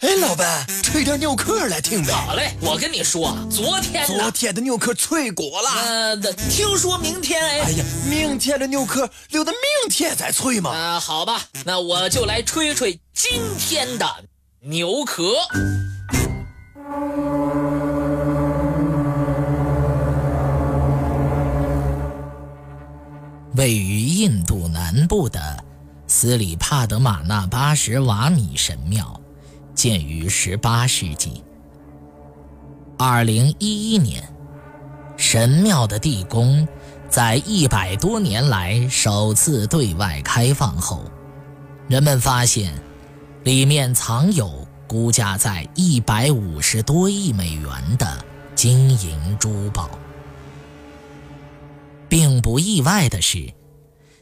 哎，老板，吹点牛壳来听呗。好嘞，我跟你说，昨天昨天的牛壳脆果了。呃，听说明天哎。哎呀，明天的牛壳留到明天再吹嘛。啊，好吧，那我就来吹吹今天的牛壳。位于印度南部的斯里帕德玛纳巴什瓦米神庙。建于18世纪。2011年，神庙的地宫在一百多年来首次对外开放后，人们发现里面藏有估价在150多亿美元的金银珠宝。并不意外的是，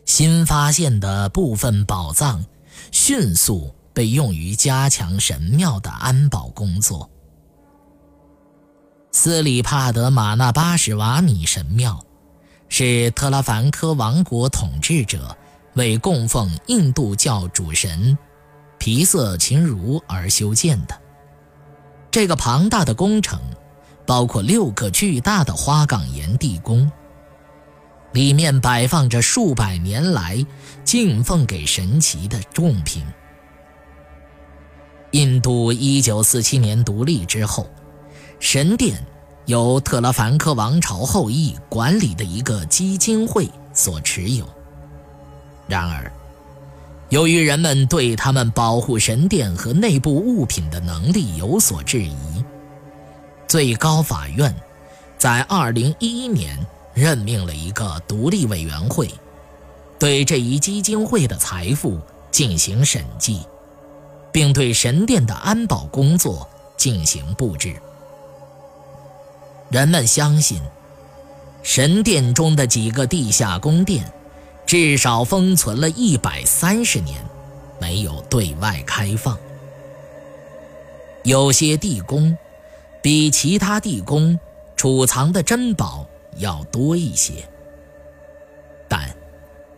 新发现的部分宝藏迅速。被用于加强神庙的安保工作。斯里帕德玛纳巴什瓦米神庙是特拉凡科王国统治者为供奉印度教主神皮色琴如而修建的。这个庞大的工程包括六个巨大的花岗岩地宫，里面摆放着数百年来敬奉给神祇的贡品。印度1947年独立之后，神殿由特拉凡科王朝后裔管理的一个基金会所持有。然而，由于人们对他们保护神殿和内部物品的能力有所质疑，最高法院在2011年任命了一个独立委员会，对这一基金会的财富进行审计。并对神殿的安保工作进行布置。人们相信，神殿中的几个地下宫殿至少封存了一百三十年，没有对外开放。有些地宫比其他地宫储藏的珍宝要多一些，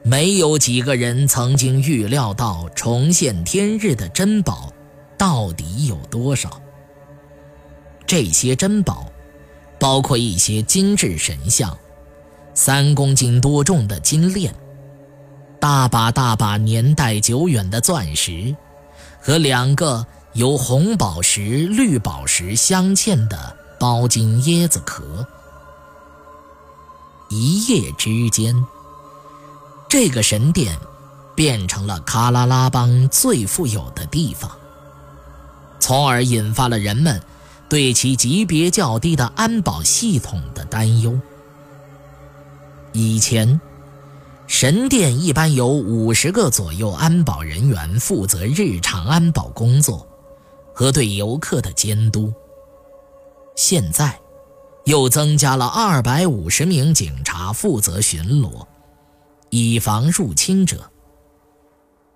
没有几个人曾经预料到重现天日的珍宝到底有多少。这些珍宝包括一些精致神像、三公斤多重的金链、大把大把年代久远的钻石和两个由红宝石、绿宝石镶嵌的包金椰子壳。一夜之间。这个神殿变成了喀拉拉邦最富有的地方，从而引发了人们对其级别较低的安保系统的担忧。以前，神殿一般有五十个左右安保人员负责日常安保工作和对游客的监督，现在又增加了二百五十名警察负责巡逻。以防入侵者。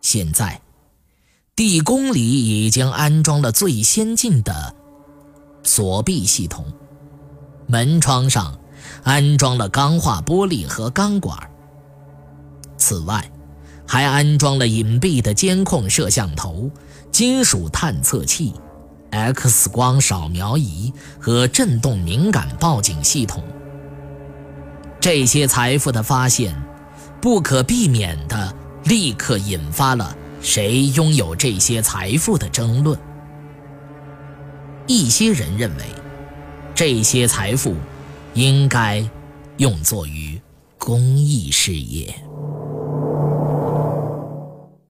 现在，地宫里已经安装了最先进的锁闭系统，门窗上安装了钢化玻璃和钢管。此外，还安装了隐蔽的监控摄像头、金属探测器、X 光扫描仪和震动敏感报警系统。这些财富的发现。不可避免的立刻引发了谁拥有这些财富的争论。一些人认为，这些财富应该用作于公益事业。